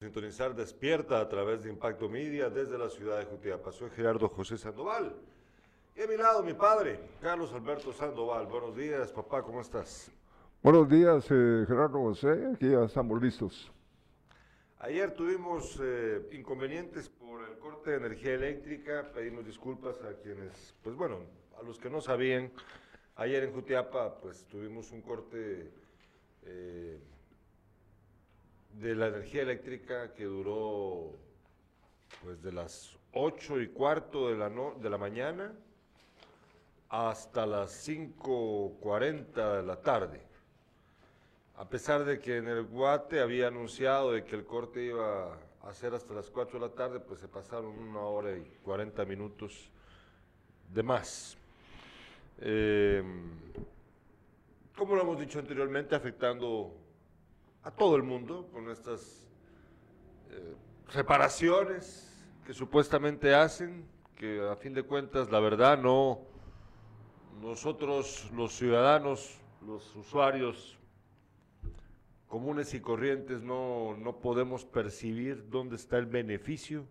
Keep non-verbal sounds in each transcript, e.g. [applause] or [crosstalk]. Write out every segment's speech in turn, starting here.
Sintonizar despierta a través de Impacto Media desde la ciudad de Jutiapa. Soy Gerardo José Sandoval. Y a mi lado mi padre, Carlos Alberto Sandoval. Buenos días, papá, ¿cómo estás? Buenos días, eh, Gerardo José. Aquí ya estamos listos. Ayer tuvimos eh, inconvenientes por el corte de energía eléctrica. Pedimos disculpas a quienes, pues bueno, a los que no sabían. Ayer en Jutiapa, pues tuvimos un corte. Eh, de la energía eléctrica que duró pues de las 8 y cuarto de la, de la mañana hasta las 5.40 de la tarde. A pesar de que en el Guate había anunciado de que el corte iba a ser hasta las 4 de la tarde, pues se pasaron una hora y 40 minutos de más. Eh, como lo hemos dicho anteriormente, afectando a todo el mundo con estas eh, reparaciones que supuestamente hacen, que a fin de cuentas la verdad no, nosotros los ciudadanos, los usuarios comunes y corrientes no, no podemos percibir dónde está el beneficio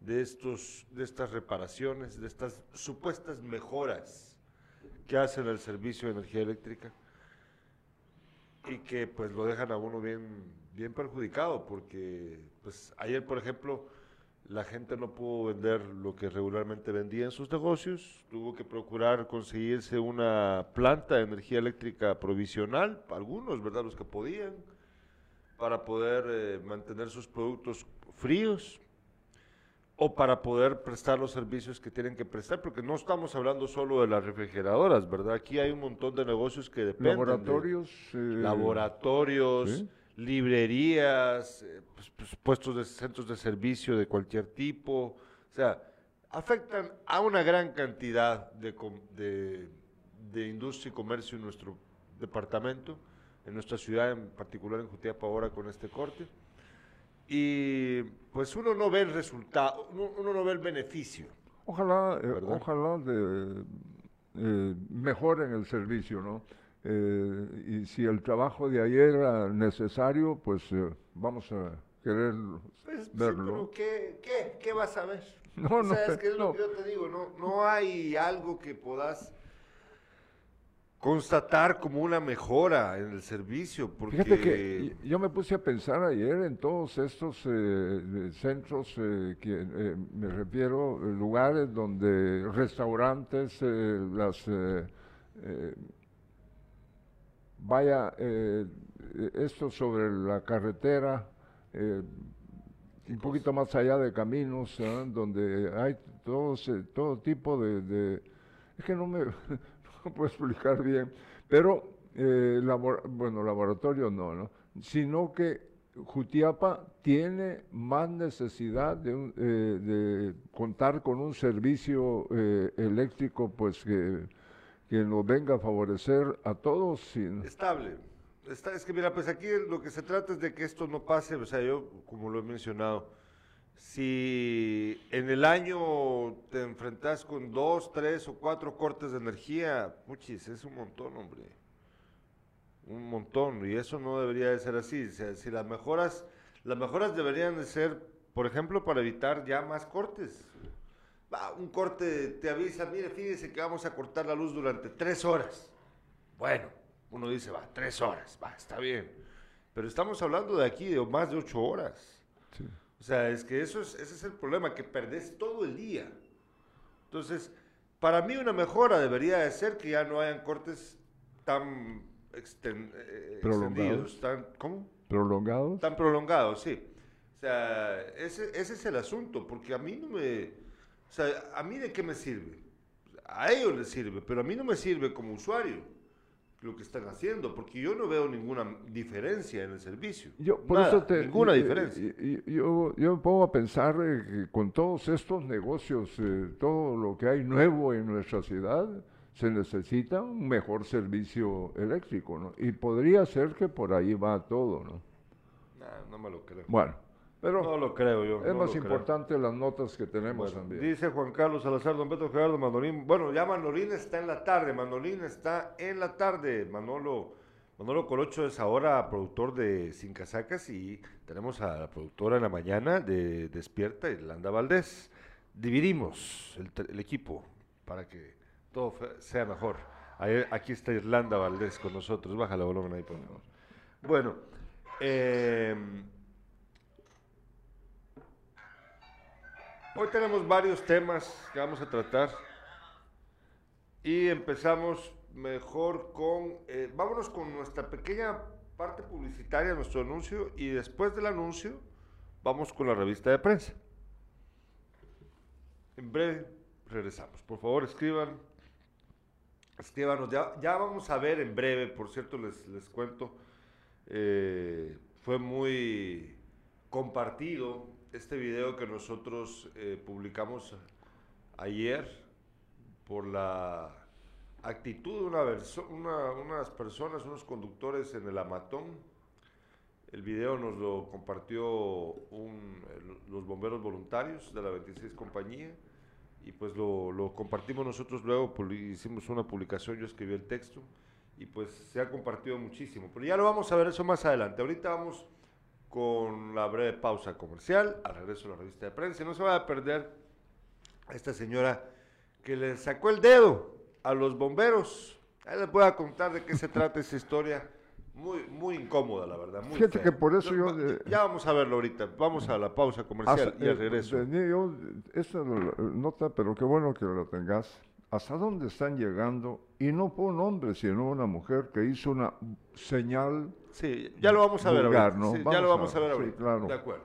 de, estos, de estas reparaciones, de estas supuestas mejoras que hacen el servicio de energía eléctrica y que pues lo dejan a uno bien, bien perjudicado, porque pues ayer, por ejemplo, la gente no pudo vender lo que regularmente vendía en sus negocios, tuvo que procurar conseguirse una planta de energía eléctrica provisional, algunos, ¿verdad? Los que podían, para poder eh, mantener sus productos fríos o para poder prestar los servicios que tienen que prestar, porque no estamos hablando solo de las refrigeradoras, ¿verdad? Aquí hay un montón de negocios que dependen. Laboratorios. Eh, laboratorios, librerías, eh, pues, pues, puestos de centros de servicio de cualquier tipo. O sea, afectan a una gran cantidad de, de, de industria y comercio en nuestro departamento, en nuestra ciudad, en particular en Jutiapa ahora con este corte y pues uno no ve el resultado, uno, no ve el beneficio. Ojalá, eh, ojalá de, eh, mejoren el servicio, ¿no? Eh, y si el trabajo de ayer era necesario, pues vamos a querer pues, verlo. ¿qué, qué, qué, vas a ver? No, no, es que es lo que yo te digo, no, no hay algo que puedas constatar como una mejora en el servicio. Porque... Fíjate que yo me puse a pensar ayer en todos estos eh, centros, eh, que eh, me refiero, lugares donde restaurantes, las... vaya, esto sobre la carretera, un poquito más allá de caminos, donde hay todo, todo tipo de, de... Es que no me... [laughs] no puedo [laughs] explicar bien, pero, eh, bueno, laboratorio no, ¿no? Sino que Jutiapa tiene más necesidad de, eh, de contar con un servicio eh, eléctrico, pues que, que, nos venga a favorecer a todos. Estable. Está, es que mira, pues aquí lo que se trata es de que esto no pase, o sea, yo, como lo he mencionado, si en el año te enfrentas con dos, tres o cuatro cortes de energía, puchis, es un montón, hombre. Un montón. Y eso no debería de ser así. si las mejoras, las mejoras deberían de ser, por ejemplo, para evitar ya más cortes. Va, un corte te avisa, mire, fíjese que vamos a cortar la luz durante tres horas. Bueno, uno dice, va, tres horas, va, está bien. Pero estamos hablando de aquí de más de ocho horas. Sí. O sea, es que eso es, ese es el problema, que perdés todo el día. Entonces, para mí una mejora debería de ser que ya no hayan cortes tan eh, prolongados. tan, ¿cómo? Prolongados. Tan prolongados, sí. O sea, ese, ese es el asunto, porque a mí no me... O sea, ¿a mí de qué me sirve? A ellos les sirve, pero a mí no me sirve como usuario lo que están haciendo, porque yo no veo ninguna diferencia en el servicio. Yo, por eso te, ninguna diferencia. Yo, yo, me pongo a pensar que con todos estos negocios, eh, todo lo que hay nuevo en nuestra ciudad, se necesita un mejor servicio eléctrico, ¿no? Y podría ser que por ahí va todo, ¿no? no me lo creo. Bueno. Pero no lo creo yo. Es más importante las notas que tenemos también. Dice Juan Carlos Salazar, don Beto Gerardo Manolín. Bueno, ya Manolín está en la tarde. Manolín está en la tarde. Manolo Manolo Colocho es ahora productor de Sin Casacas y tenemos a la productora en la mañana de Despierta, Irlanda Valdés. Dividimos el, equipo para que todo sea mejor. aquí está Irlanda Valdés con nosotros. Baja la volumen ahí, por favor. Bueno, em, hoy tenemos varios temas que vamos a tratar y empezamos mejor con, eh, vámonos con nuestra pequeña parte publicitaria, nuestro anuncio, y después del anuncio vamos con la revista de prensa. En breve regresamos. Por favor, escriban, escríbanos. Ya, vamos a ver en breve, por cierto, les, les cuento, eh, fue muy compartido este video que nosotros eh, publicamos ayer por la actitud de una, unas personas, unos conductores en el Amatón. El video nos lo compartió los bomberos voluntarios de la 26 compañía y pues lo, compartimos nosotros luego, hicimos una publicación, yo escribí el texto y pues se ha compartido muchísimo. Pero ya lo vamos a ver eso más adelante. Ahorita vamos con la breve pausa comercial, al regreso a la revista de prensa. No se va a perder a esta señora que le sacó el dedo a los bomberos. Ahí les voy a contar de qué se trata esa historia. Muy, muy incómoda, la verdad. Fíjate que por eso yo... ya vamos a verlo ahorita. Vamos a la pausa comercial y al eh, regreso. yo, esta nota, pero qué bueno que lo tengas. ¿Hasta dónde están llegando? Y no por un hombre, sino una mujer que hizo una señal. Sí, ya lo vamos a ver ahorita. ya lo vamos a, ver ahorita. claro. De acuerdo.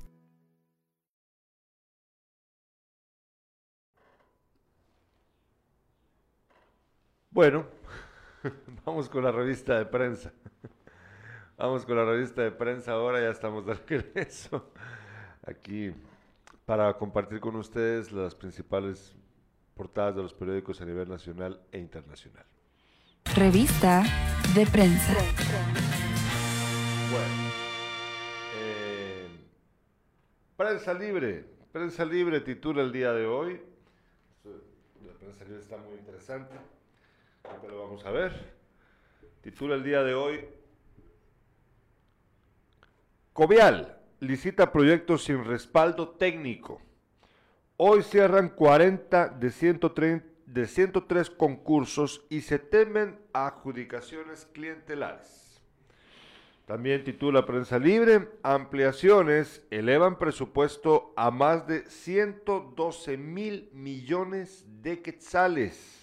Bueno, [laughs] vamos con la revista de prensa. Vamos con la revista de prensa ahora, ya estamos de [laughs] regreso aquí para compartir con ustedes las principales portadas de los periódicos a nivel nacional e internacional. Revista de prensa. Bueno, eh, prensa libre, prensa libre titula el día de hoy. La prensa libre está muy interesante vamos a ver. Titula el día de hoy. Covial licita proyectos sin respaldo técnico. Hoy cierran 40 de, 130, de 103 concursos y se temen adjudicaciones clientelares. También titula Prensa Libre, ampliaciones elevan presupuesto a más de 112 mil millones de quetzales.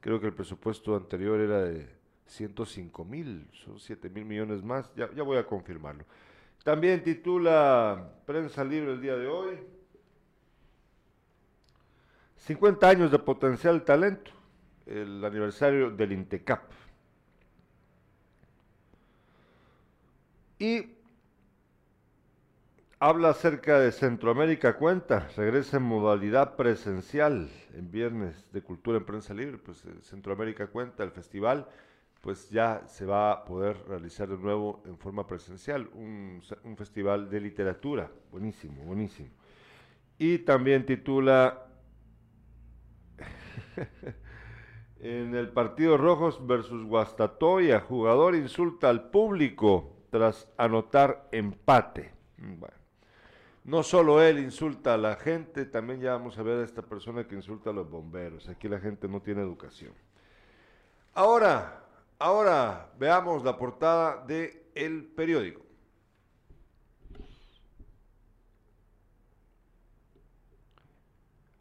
Creo que el presupuesto anterior era de 105 mil, son 7 mil millones más, ya, ya voy a confirmarlo. También titula Prensa Libre el día de hoy. 50 años de potencial talento, el aniversario del INTECAP. Y Habla acerca de Centroamérica Cuenta, regresa en modalidad presencial en Viernes de Cultura en Prensa Libre, pues eh, Centroamérica Cuenta, el festival, pues ya se va a poder realizar de nuevo en forma presencial, un, festival de literatura, buenísimo, buenísimo. Y también titula [laughs] En el partido Rojos versus Guastatoya, jugador insulta al público tras anotar empate. Bueno, no solo él insulta a la gente, también ya vamos a ver a esta persona que insulta a los bomberos. Aquí la gente no tiene educación. Ahora, ahora veamos la portada de el periódico.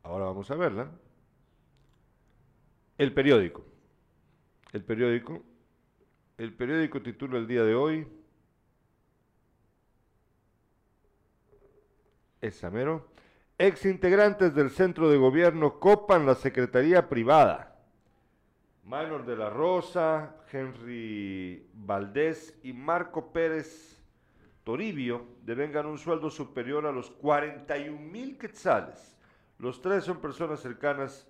Ahora vamos a verla. El periódico. El periódico. El periódico titula el día de hoy. Esamero. Ex integrantes del centro de gobierno copan la secretaría privada. Maynor de la Rosa, Henry Valdés y Marco Pérez Toribio devengan un sueldo superior a los 41 mil quetzales. Los tres son personas cercanas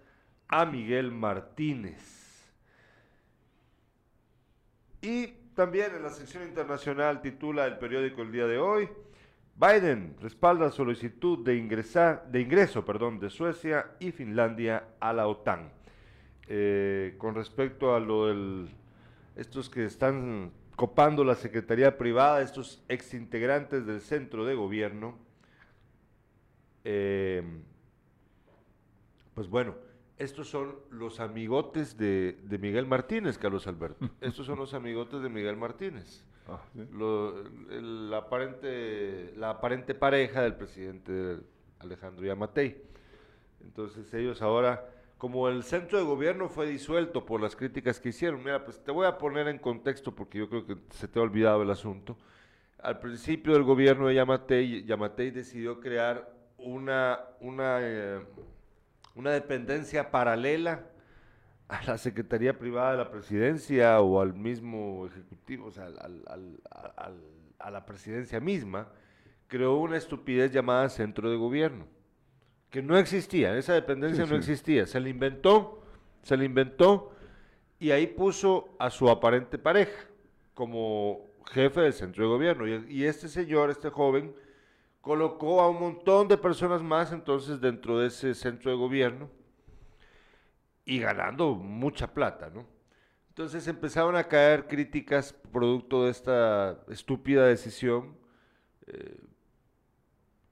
a Miguel Martínez. Y también en la sección internacional titula el periódico el día de hoy, Biden respalda solicitud de, ingresar, de ingreso perdón, de Suecia y Finlandia a la OTAN. Eh, con respecto a lo del, estos que están copando la Secretaría Privada, estos exintegrantes del centro de gobierno, eh, pues bueno, estos son los amigotes de, Miguel Martínez, Carlos Alberto. Estos son los amigotes de Miguel Martínez. Ah, la, aparente, la aparente pareja del presidente Alejandro Yamatei. Entonces ellos ahora, como el centro de gobierno fue disuelto por las críticas que hicieron, mira, pues te voy a poner en contexto porque yo creo que se te ha olvidado el asunto. Al principio del gobierno de Yamatei, Yamatei decidió crear una, una eh, una dependencia paralela a la Secretaría Privada de la Presidencia o al mismo Ejecutivo, o sea, a la presidencia misma, creó una estupidez llamada Centro de Gobierno, que no existía, esa dependencia no existía, se la inventó, se la inventó y ahí puso a su aparente pareja como jefe del Centro de Gobierno. y este señor, este joven, colocó a un montón de personas más entonces dentro de ese centro de gobierno y ganando mucha plata, ¿no? Entonces empezaron a caer críticas producto de esta estúpida decisión eh,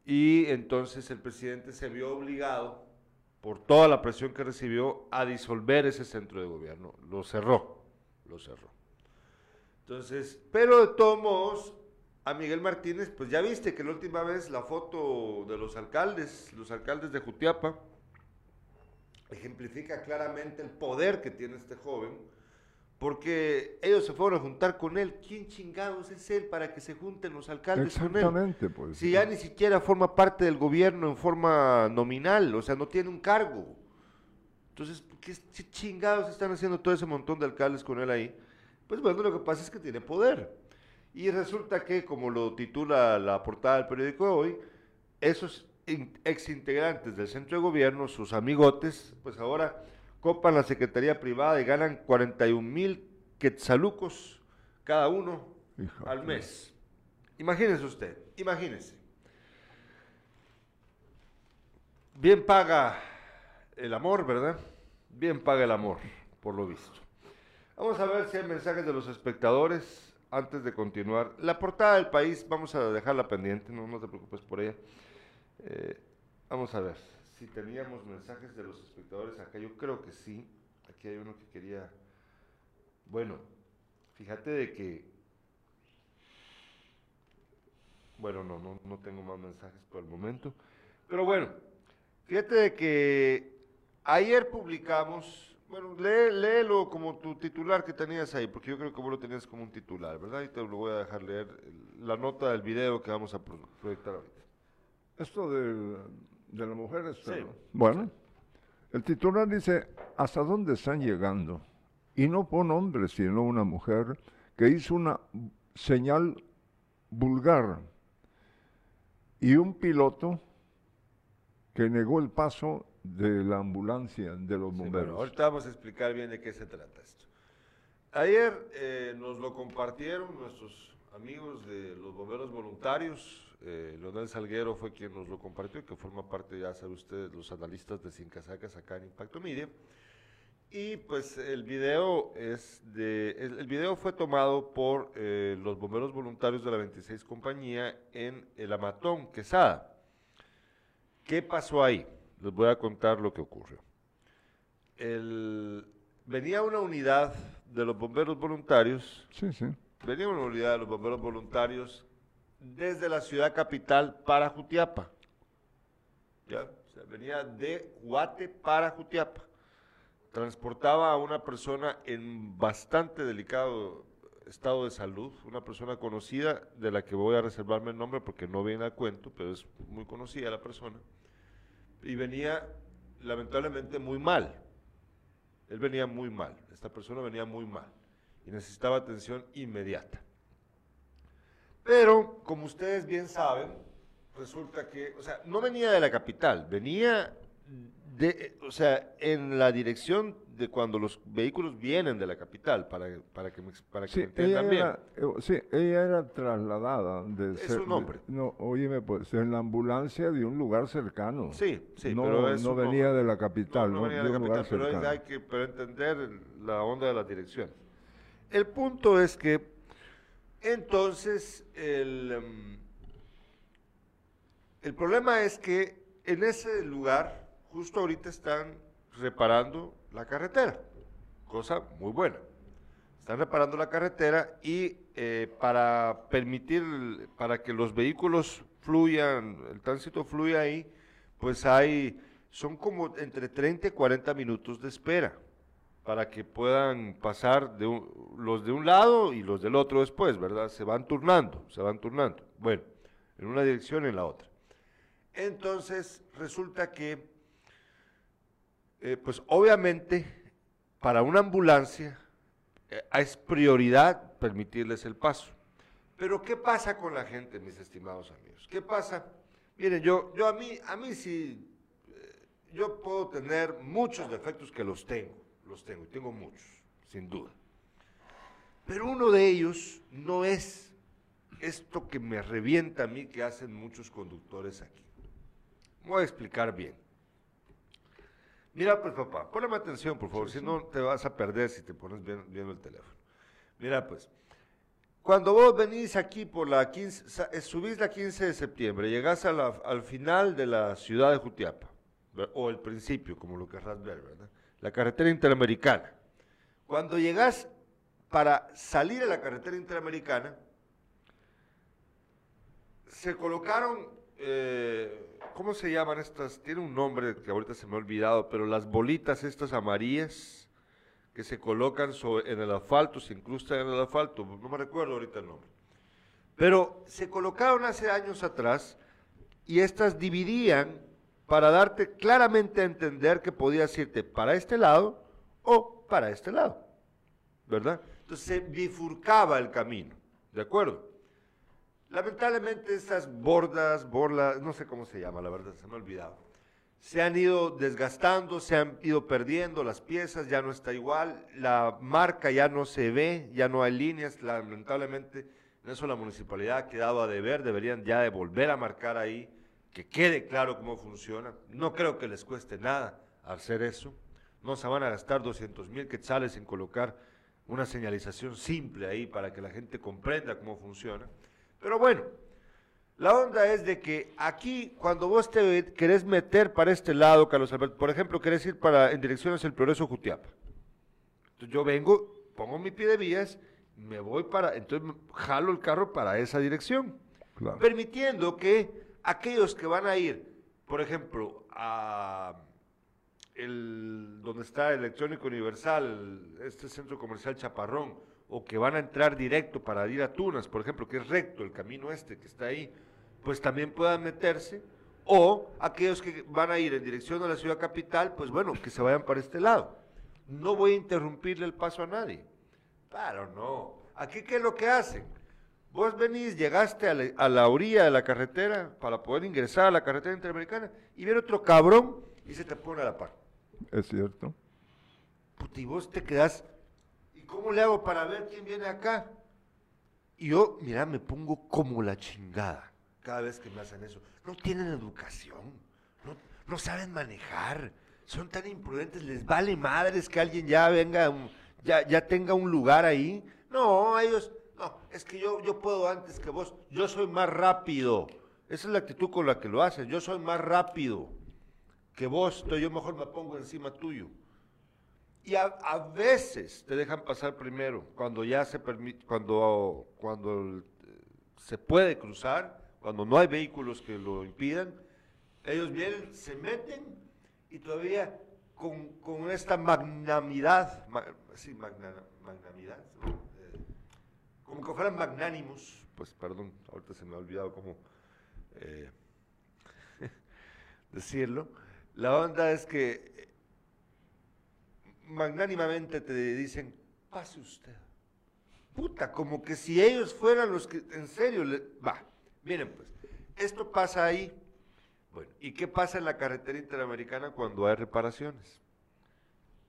y entonces el presidente se vio obligado por toda la presión que recibió a disolver ese centro de gobierno, lo cerró, lo cerró. Entonces, pero de todos modos, a Miguel Martínez, pues ya viste que la última vez la foto de los alcaldes, los alcaldes de Jutiapa, ejemplifica claramente el poder que tiene este joven, porque ellos se fueron a juntar con él. ¿Quién chingados es él para que se junten los alcaldes con él? Exactamente, pues. Si ya ni siquiera forma parte del gobierno en forma nominal, o sea, no tiene un cargo. Entonces, ¿qué chingados están haciendo todo ese montón de alcaldes con él ahí? Pues bueno, lo que pasa es que tiene poder. Y resulta que, como lo titula la portada del periódico de hoy, esos exintegrantes del centro de gobierno, sus amigotes, pues ahora copan la Secretaría Privada y ganan 41 mil quetzalucos cada uno al mes. Imagínese usted, imagínese. Bien paga el amor, ¿verdad? Bien paga el amor, por lo visto. Vamos a ver si hay mensajes de los espectadores antes de continuar, la portada del país, vamos a dejarla pendiente, no, no te preocupes por ella. Eh, vamos a ver si teníamos mensajes de los espectadores acá. Yo creo que sí. Aquí hay uno que quería. Bueno, fíjate de que. Bueno, no, no, no tengo más mensajes por el momento. Pero bueno, fíjate de que ayer publicamos bueno, léelo como tu titular que tenías ahí, porque yo creo que vos lo tenías como un titular, ¿verdad? Y te lo voy a dejar leer la nota del video que vamos a proyectar ahorita. Esto de, de la mujer está... Sí. Bueno, el titular dice, ¿hasta dónde están llegando? Y no por un hombre, sino una mujer que hizo una señal vulgar y un piloto que negó el paso de la ambulancia de los bomberos. ahorita vamos a explicar bien de qué se trata esto. Ayer eh, nos lo compartieron nuestros amigos de los bomberos voluntarios. Eh, Leonel Salguero fue quien nos lo compartió, que forma parte, ya sabe usted, los analistas de Sin Casacas acá en Impacto Media. Y pues el video es de. El, el video fue tomado por eh, los bomberos voluntarios de la 26 compañía en el Amatón, Quesada. ¿Qué pasó ahí? Les voy a contar lo que ocurrió. El- venía una unidad de los bomberos voluntarios Sí, sí. Venía una unidad de los bomberos voluntarios desde la ciudad capital para Jutiapa. Venía de Guate para Jutiapa. Transportaba a una persona en bastante delicado estado de salud, una persona conocida de la que voy a reservarme el nombre porque no viene a cuento, pero es muy conocida la persona. Y venía lamentablemente muy mal. Él venía muy mal, esta persona venía muy mal y necesitaba atención inmediata. Pero, como ustedes bien saben, resulta que, o sea, no venía de la capital, venía de, o sea, en la dirección de cuando los vehículos vienen de la capital, para, para que me, para que Sí me ella, entiendan bien. era, eh, sí, ella era trasladada de Es cer- un hombre. de- no, óyeme, pues en la ambulancia de un lugar cercano. Sí, sí, no, pero es no venía de la capital, No, ¿no? no venía de la capital, pero hay que pero entender la onda de las direcciones. El punto es que entonces el, em, el problema es que en ese lugar justo ahorita están reparando la carretera, cosa muy buena. Están reparando la carretera y eh, para permitir, para que los vehículos fluyan, el tránsito fluya ahí, pues hay, son como entre 30 y 40 minutos de espera para que puedan pasar los de un lado y los del otro después, ¿verdad? Se van turnando, se van turnando. Bueno, en una dirección y en la otra. Entonces, resulta que, eh, pues obviamente, para una ambulancia eh, es prioridad permitirles el paso. Pero ¿qué pasa con la gente, mis estimados amigos? ¿Qué pasa? Miren, yo, yo a mí, a mí sí, eh, yo puedo tener muchos defectos que los tengo, los tengo, y tengo muchos, sin duda. Pero uno de ellos no es esto que me revienta a mí que hacen muchos conductores aquí. Voy a explicar bien. Mira, pues papá, ponme atención, por favor, si no te vas a perder si te pones viendo el teléfono. Mira, pues, cuando vos venís aquí por la 15, sa- eh, subís la 15 de septiembre, llegás a la- al final de la ciudad de Jutiapa, o el principio, como lo querrás ver, ¿verdad? La carretera interamericana. Cuando llegás para salir a la carretera interamericana, se colocaron, eh, ¿cómo se llaman estas? Tiene un nombre que ahorita se me ha olvidado, pero las bolitas estas amarillas que se colocan en el asfalto, se incrustan en el asfalto, no me recuerdo ahorita el nombre. Pero se colocaron hace años atrás y estas dividían para darte claramente a entender que podías irte para este lado o para este lado, ¿verdad? Entonces se bifurcaba el camino, ¿de acuerdo? Lamentablemente estas bordas, borlas, no sé cómo se llama, la verdad, se me ha olvidado. Se han ido desgastando, se han ido perdiendo las piezas, ya no está igual, la marca ya no se ve, ya no hay líneas, lamentablemente en eso la municipalidad ha quedado a deber, deberían ya de volver a marcar ahí, que quede claro cómo funciona. No creo que les cueste nada hacer eso, no se van a gastar 200 mil quetzales en colocar una señalización simple ahí para que la gente comprenda cómo funciona. Pero bueno, la onda es de que aquí, cuando vos te querés meter para este lado, Carlos Alberto, por ejemplo, querés ir para, en dirección hacia el Progreso Jutiapa. Entonces yo vengo, pongo mi pie de vías, me voy para, entonces jalo el carro para esa dirección. Claro. Permitiendo que aquellos que van a ir, por ejemplo, a donde está Electrónico Universal, este centro comercial Chaparrón, o que van a entrar directo para ir a Tunas, por ejemplo, que es recto el camino este que está ahí, pues también puedan meterse, o aquellos que van a ir en dirección a la ciudad capital, pues bueno, que se vayan para este lado. No voy a interrumpirle el paso a nadie. Claro, no. Aquí, ¿qué es lo que hacen? Vos venís, llegaste a la, a la orilla de la carretera para poder ingresar a la carretera interamericana y viene otro cabrón y se te pone a la par. Es cierto. Puta, y vos te quedás, ¿y cómo le hago para ver quién viene acá? Y yo, mira, me pongo como la chingada cada vez que me hacen eso. No tienen educación, no, no saben manejar, son tan imprudentes, les vale madres que alguien ya venga, ya, ya tenga un lugar ahí. No, ellos, no, es que yo, yo puedo antes que vos, yo soy más rápido. Esa es la actitud con la que lo haces, yo soy más rápido que vos, entonces yo mejor me pongo encima tuyo. Y a, veces te dejan pasar primero, cuando ya se permite, cuando, cuando se puede cruzar, cuando no hay vehículos que lo impidan, ellos vienen, se meten y todavía con, con esta magnanimidad, ma- sí, magna- magnanimidad, como que fueran magnánimos, pues perdón, ahorita se me ha olvidado cómo eh, [laughs] decirlo. La onda es que magnánimamente te dicen, pase usted. Puta, como que si ellos fueran los que, en serio, va, miren pues, esto pasa ahí. Bueno, ¿y qué pasa en la carretera interamericana cuando hay reparaciones?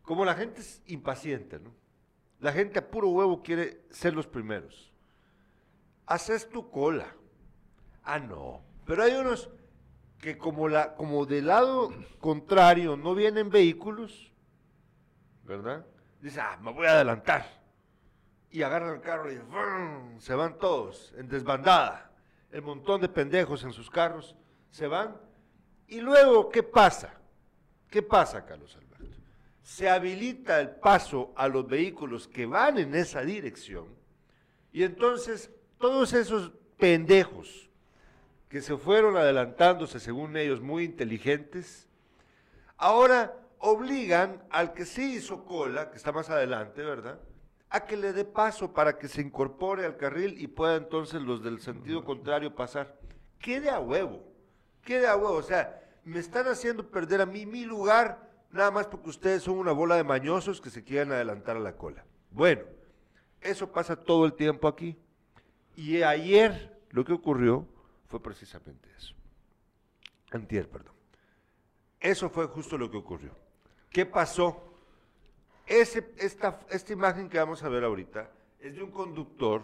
Como la gente es impaciente, ¿no? La gente a puro huevo quiere ser los primeros. Haces tu cola. Ah, no. Pero hay unos que como, la, como del lado contrario no vienen vehículos, ¿verdad? Dice, ah, me voy a adelantar. Y agarran el carro y ¡vrum! se van todos en desbandada. El montón de pendejos en sus carros se van. Y luego, ¿qué pasa? ¿Qué pasa, Carlos Alberto? Se habilita el paso a los vehículos que van en esa dirección. Y entonces, todos esos pendejos que se fueron adelantándose, según ellos, muy inteligentes, ahora obligan al que sí hizo cola, que está más adelante, ¿verdad? A que le dé paso para que se incorpore al carril y pueda entonces los del sentido contrario pasar. Quede a huevo, quede a huevo. O sea, me están haciendo perder a mí mi lugar, nada más porque ustedes son una bola de mañosos que se quieren adelantar a la cola. Bueno, eso pasa todo el tiempo aquí. Y ayer lo que ocurrió fue precisamente eso. Antier, perdón. Eso fue justo lo que ocurrió. ¿Qué pasó? Esta, esta imagen que vamos a ver ahorita es de un conductor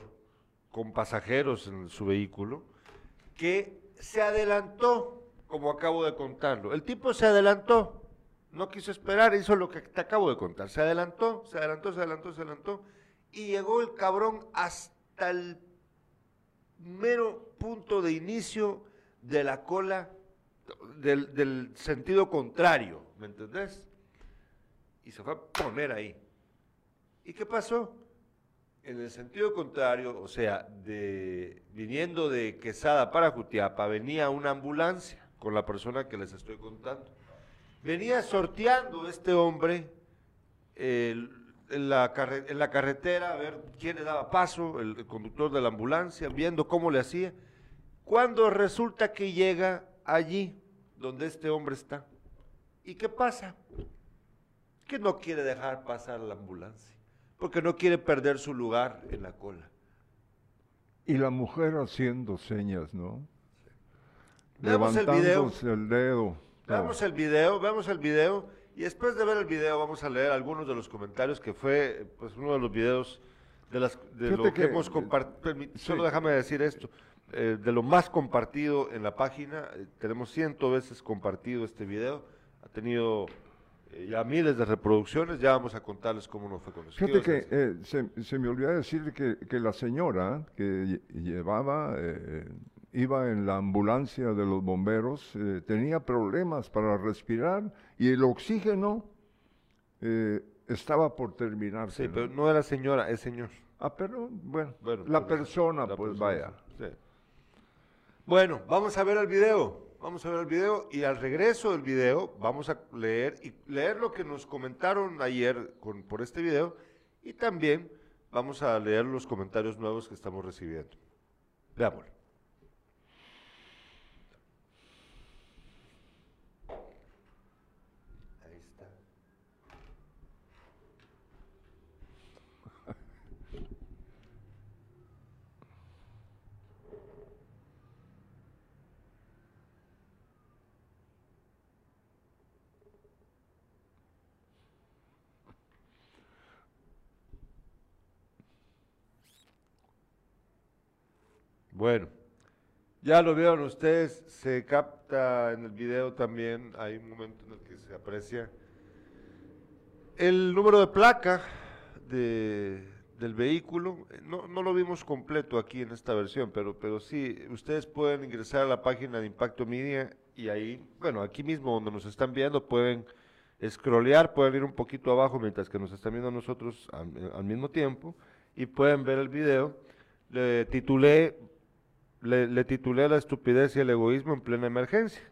con pasajeros en su vehículo que se adelantó, como acabo de contarlo. El tipo se adelantó, no quiso esperar, hizo lo que te acabo de contar. Se adelantó, se adelantó, se adelantó, se adelantó y llegó el cabrón hasta el mero punto de inicio de la cola del, sentido contrario, ¿me entendés? Y se fue a poner ahí. ¿Y qué pasó? En el sentido contrario, o sea, de, viniendo de Quesada para Jutiapa, venía una ambulancia con la persona que les estoy contando. Venía sorteando este hombre en, la carre- en la carretera a ver quién le daba paso, el, el conductor de la ambulancia, viendo cómo le hacía. Cuando resulta que llega allí donde este hombre está. ¿Y qué pasa? Que no quiere dejar pasar la ambulancia, porque no quiere perder su lugar en la cola. Y la mujer haciendo señas, ¿no? Veamos el video. Levantándose el dedo. Veamos el video, veamos el video y después de ver el video vamos a leer algunos de los comentarios que fue pues uno de los videos de, las, de lo que, que- hemos compartido. sí. Solo déjame decir esto. eh, de lo más compartido en la página, eh, tenemos ciento veces compartido este video, ha tenido eh, ya miles de reproducciones, ya vamos a contarles cómo nos fue con eso. ¿Qué Fíjate que decir? eh, se, se me olvidó decir que, que la señora que lle- llevaba, eh, iba en la ambulancia de los bomberos, eh, tenía problemas para respirar y el oxígeno eh, estaba por terminarse. Sí, ¿no? pero no era señora, es señor. Ah, pero bueno, Bueno, la persona, la pues persona, vaya. sí. Bueno, vamos a ver el video. Vamos a ver el video y al regreso del video vamos a leer y leer lo que nos comentaron ayer con, por este video y también vamos a leer los comentarios nuevos que estamos recibiendo. Veámoslo. Bueno, ya lo vieron ustedes, se capta en el video también, hay un momento en el que se aprecia el número de placa de, del vehículo, eh, no, no, lo vimos completo aquí en esta versión, pero, pero sí, ustedes pueden ingresar a la página de Impacto Media y ahí, bueno, aquí mismo donde nos están viendo pueden scrollear, pueden ir un poquito abajo mientras que nos están viendo nosotros al, al mismo tiempo y pueden ver el video. Le titulé, le, titulé La estupidez y el egoísmo en plena emergencia.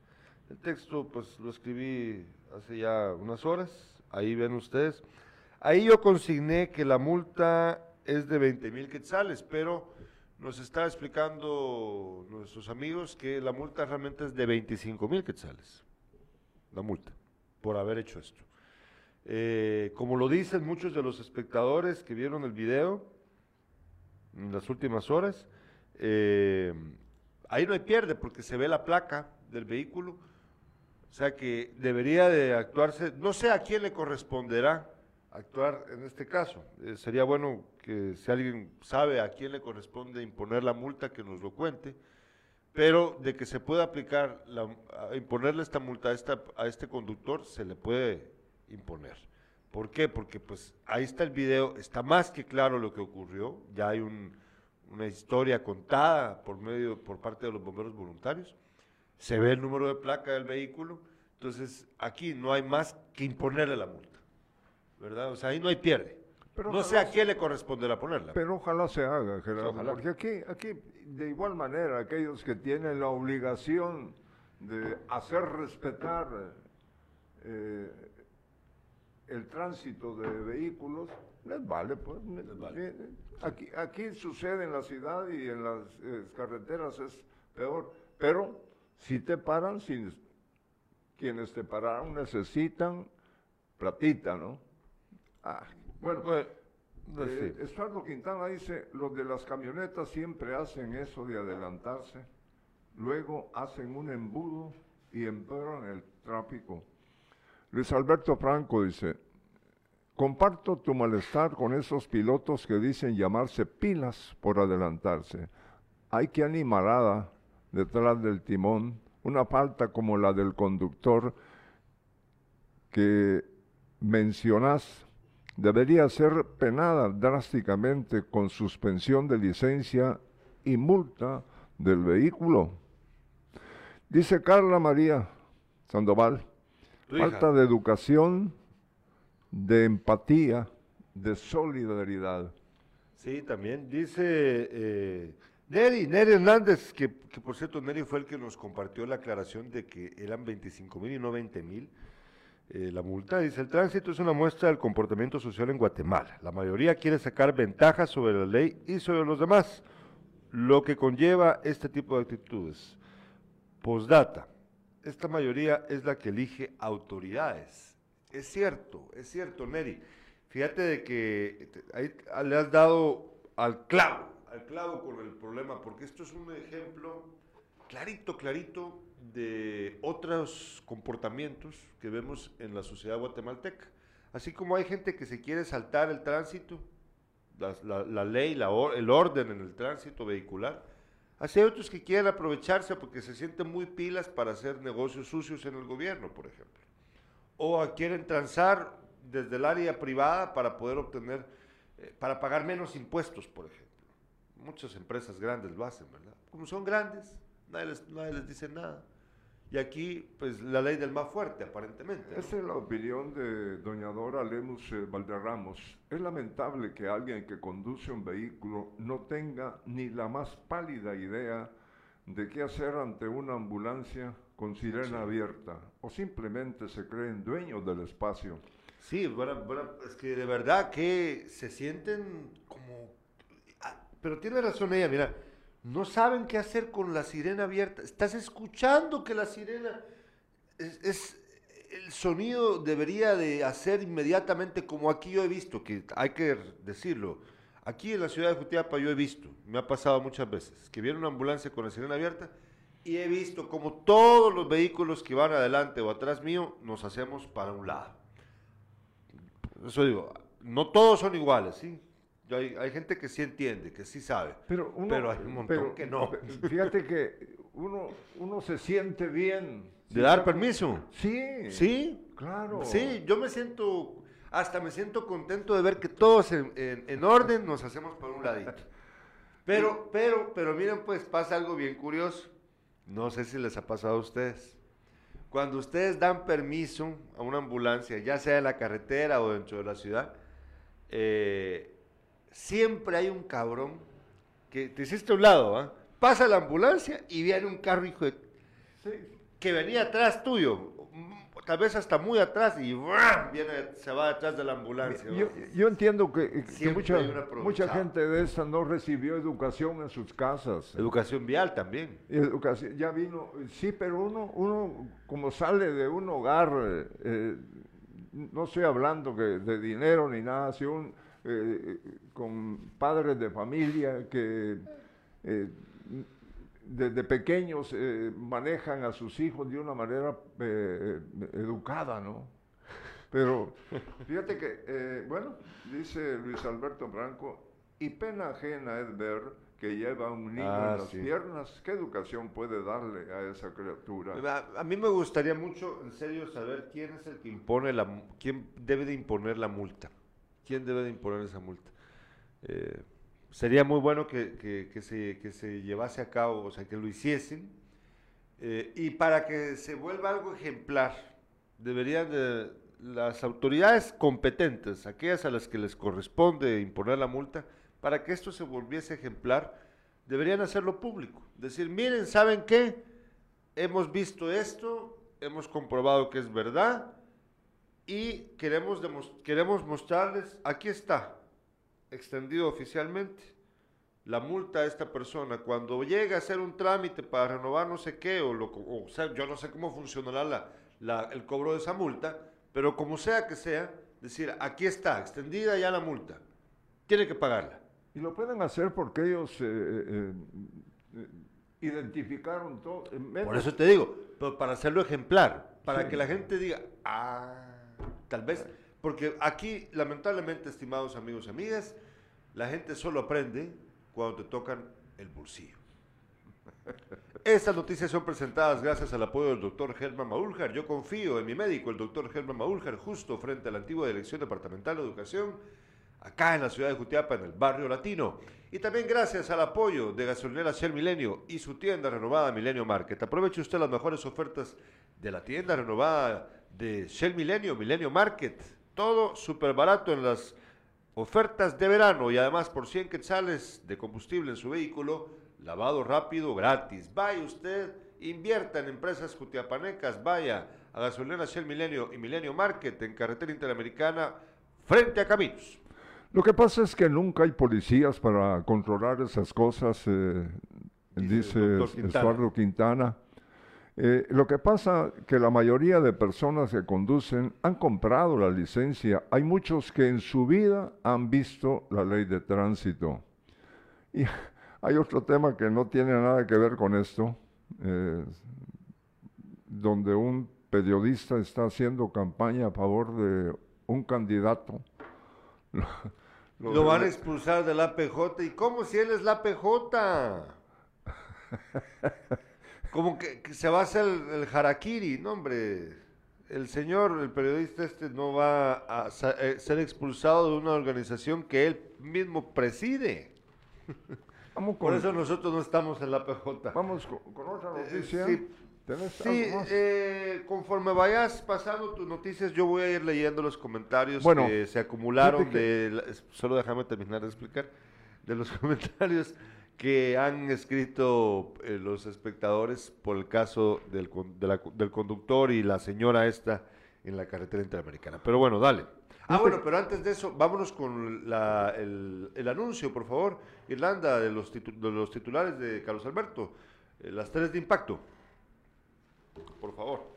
El texto pues lo escribí hace ya unas horas, ahí ven ustedes. Ahí yo consigné que la multa es de 20 mil quetzales, pero nos está explicando nuestros amigos que la multa realmente es de 25 mil quetzales. La multa, por haber hecho esto. Eh, como lo dicen muchos de los espectadores que vieron el video en las últimas horas, eh, ahí no hay pierde porque se ve la placa del vehículo o sea que debería de actuarse, no sé a quién le corresponderá actuar en este caso. Eh, sería bueno que si alguien sabe a quién le corresponde imponer la multa, que nos lo cuente, pero de que se pueda aplicar, la, imponerle esta multa a, a este conductor, se le puede imponer. ¿Por qué? Porque pues ahí está el video, está más que claro lo que ocurrió, ya hay un, una historia contada por medio, por parte de los bomberos voluntarios, se ve el número de placa del vehículo, entonces aquí no hay más que imponerle la multa, ¿verdad? O sea, ahí no hay pierde. Pero no sé a quién le corresponderá ponerla. Pero ojalá se haga, Gerardo, porque aquí, aquí, de igual manera, aquellos que tienen la obligación de hacer respetar eh, el tránsito de vehículos, les vale, pues. Aquí, aquí sucede en la ciudad y en las eh, carreteras es peor, pero si te paran, si quienes te pararon necesitan platita, ¿no? Ah, bueno, pues, eh, Estuardo Quintana dice, los de las camionetas siempre hacen eso de adelantarse, luego hacen un embudo y empeoran el tráfico. Luis Alberto Franco dice, comparto tu malestar con esos pilotos que dicen llamarse pilas por adelantarse. Hay que animarada detrás del timón, una falta como la del conductor que mencionás debería ser penada drásticamente con suspensión de licencia y multa del vehículo. Dice Carla María Sandoval, falta de educación, de empatía, de solidaridad. Sí, también dice eh, Neri, Neri Hernández, que, por cierto, Neri fue el que nos compartió la aclaración de que eran 25 mil y no 20 mil. Eh, la multa dice, el tránsito es una muestra del comportamiento social en Guatemala. La mayoría quiere sacar ventajas sobre la ley y sobre los demás, lo que conlleva este tipo de actitudes. Postdata, esta mayoría es la que elige autoridades. Es cierto, es cierto, Neri. Fíjate de que ahí le has dado al clavo al clavo con el problema, porque esto es un ejemplo clarito, clarito de otros comportamientos que vemos en la sociedad guatemalteca. Así como hay gente que se quiere saltar el tránsito, la, ley, el orden en el tránsito vehicular, así hay otros que quieren aprovecharse porque se sienten muy pilas para hacer negocios sucios en el gobierno, por ejemplo. O quieren transar desde el área privada para poder obtener, eh, para pagar menos impuestos, por ejemplo muchas empresas grandes lo hacen, ¿verdad? Como son grandes, nadie les, nadie les dice nada. Y aquí, pues, la ley del más fuerte, aparentemente. Esa es la opinión de doña Dora Lemus eh, Valderramos. Es lamentable que alguien que conduce un vehículo no tenga ni la más pálida idea de qué hacer ante una ambulancia con sirena abierta o simplemente se creen dueños del espacio. Sí, bueno, bueno, es que de verdad que se sienten como pero tiene razón ella, mira, no saben qué hacer con la sirena abierta. Estás escuchando que la sirena es, el sonido debería de hacer inmediatamente como aquí yo he visto, que hay que decirlo. Aquí en la ciudad de Jutiapa yo he visto, me ha pasado muchas veces, que viene una ambulancia con la sirena abierta y he visto como todos los vehículos que van adelante o atrás mío nos hacemos para un lado. Eso digo, no todos son iguales, ¿sí? hay, gente que sí entiende, que sí sabe, pero, hay un montón que no. [laughs] Fíjate que uno, uno se siente bien. ¿De dar permiso? Sí. Sí. Claro. Sí, yo me siento... hasta me siento contento de ver que todos en, en- en orden nos hacemos por un ladito. [laughs] Pero, pero, pero miren, pues pasa algo bien curioso. No sé si les ha pasado a ustedes. Cuando ustedes dan permiso a una ambulancia, ya sea en la carretera o dentro de la ciudad, eh, siempre hay un cabrón que te hiciste a un lado, ¿ah? pasa la ambulancia y viene un carro, hijo de... que venía atrás tuyo, tal vez hasta muy atrás y ¡bram! viene, se va detrás de la ambulancia. Yo, entiendo que, mucha, mucha gente de esta no recibió educación en sus casas. Educación vial también. Educación, ya vino, sí, pero uno, uno como sale de un hogar, eh, no estoy hablando que de dinero ni nada, sino un, eh, con padres de familia que eh, desde pequeños eh, manejan a sus hijos de una manera eh, educada, ¿no? Pero fíjate que, eh, bueno, dice Luis Alberto Branco, y pena ajena es ver que lleva a un niño Ah, en las sí. piernas. ¿Qué educación puede darle a esa criatura? A, a mí me gustaría mucho, en serio, saber quién es el que impone la, quién debe de imponer la multa, quién debe de imponer esa multa. Eh, sería muy bueno que, que- se, que se llevase a cabo, o sea, que lo hiciesen, eh, y para que se vuelva algo ejemplar, deberían de, las autoridades competentes, aquellas a las que les corresponde imponer la multa, para que esto se volviese ejemplar, deberían hacerlo público. Decir, miren, ¿saben qué? hemos visto esto, hemos comprobado que es verdad y queremos, queremos mostrarles, aquí está, extendido oficialmente, la multa a esta persona. Cuando llegue a hacer un trámite para renovar no sé qué, o, lo, o sea, yo no sé cómo funcionará la- la- el cobro de esa multa, pero como sea que sea, decir, aquí está, extendida ya la multa, tiene que pagarla. Y lo pueden hacer porque ellos eh, eh, eh, identificaron todo. Por eso te digo, pero para hacerlo ejemplar, para Sí. que la gente diga, ah, tal vez, porque aquí, lamentablemente, estimados amigos y amigas, la gente solo aprende cuando te tocan el bolsillo. [laughs] Estas noticias son presentadas gracias al apoyo del doctor Germán Maúljar. Yo confío en mi médico, el doctor Germán Maúljar, justo frente a la antigua Dirección Departamental de Educación, acá en la ciudad de Jutiapa, en el barrio latino. Y también gracias al apoyo de Gasolinera Shell Milenio y su tienda renovada Milenio Market. Aproveche usted las mejores ofertas de la tienda renovada de Shell Milenio, Milenio Market. Todo súper barato en las ofertas de verano y además por 100 quetzales de combustible en su vehículo, lavado rápido gratis. Vaya usted, invierta en empresas jutiapanecas, vaya a Gasolinera Shell Milenio y Milenio Market en carretera interamericana frente a Caminos. Lo que pasa es que nunca hay policías para controlar esas cosas, eh, Dice Quintana. Estuardo Quintana. Eh, lo que pasa que la mayoría de personas que conducen han comprado la licencia. Hay muchos que en su vida han visto la ley de tránsito. [laughs] Y hay otro tema que no tiene nada que ver con esto, eh, donde un periodista está haciendo campaña a favor de un candidato. [laughs] Lo van a expulsar del APJ. ¿Y cómo si él es la APJ? [laughs] Como que, que se va a hacer el, el harakiri, no hombre. El señor, el periodista este, no va a sa- eh, ser expulsado de una organización que él mismo preside. [laughs] Vamos Por con- eso nosotros no estamos en la APJ. Vamos con, con otra Eh, noticia. sí. ¿Tenés Sí, algo más? eh, conforme vayas pasando tus noticias, yo voy a ir leyendo los comentarios Bueno, que se acumularon fíjate de, la- es- solo déjame terminar de explicar, de los [laughs] comentarios que han escrito eh, los espectadores por el caso del, de la- del conductor y la señora esta en la carretera interamericana. Pero bueno, dale. Ah, bueno, pero antes de eso, vámonos con la- el, el anuncio, por favor, Irlanda, de los, titu- de los titulares de Carlos Alberto, eh, las tres de impacto. Por favor.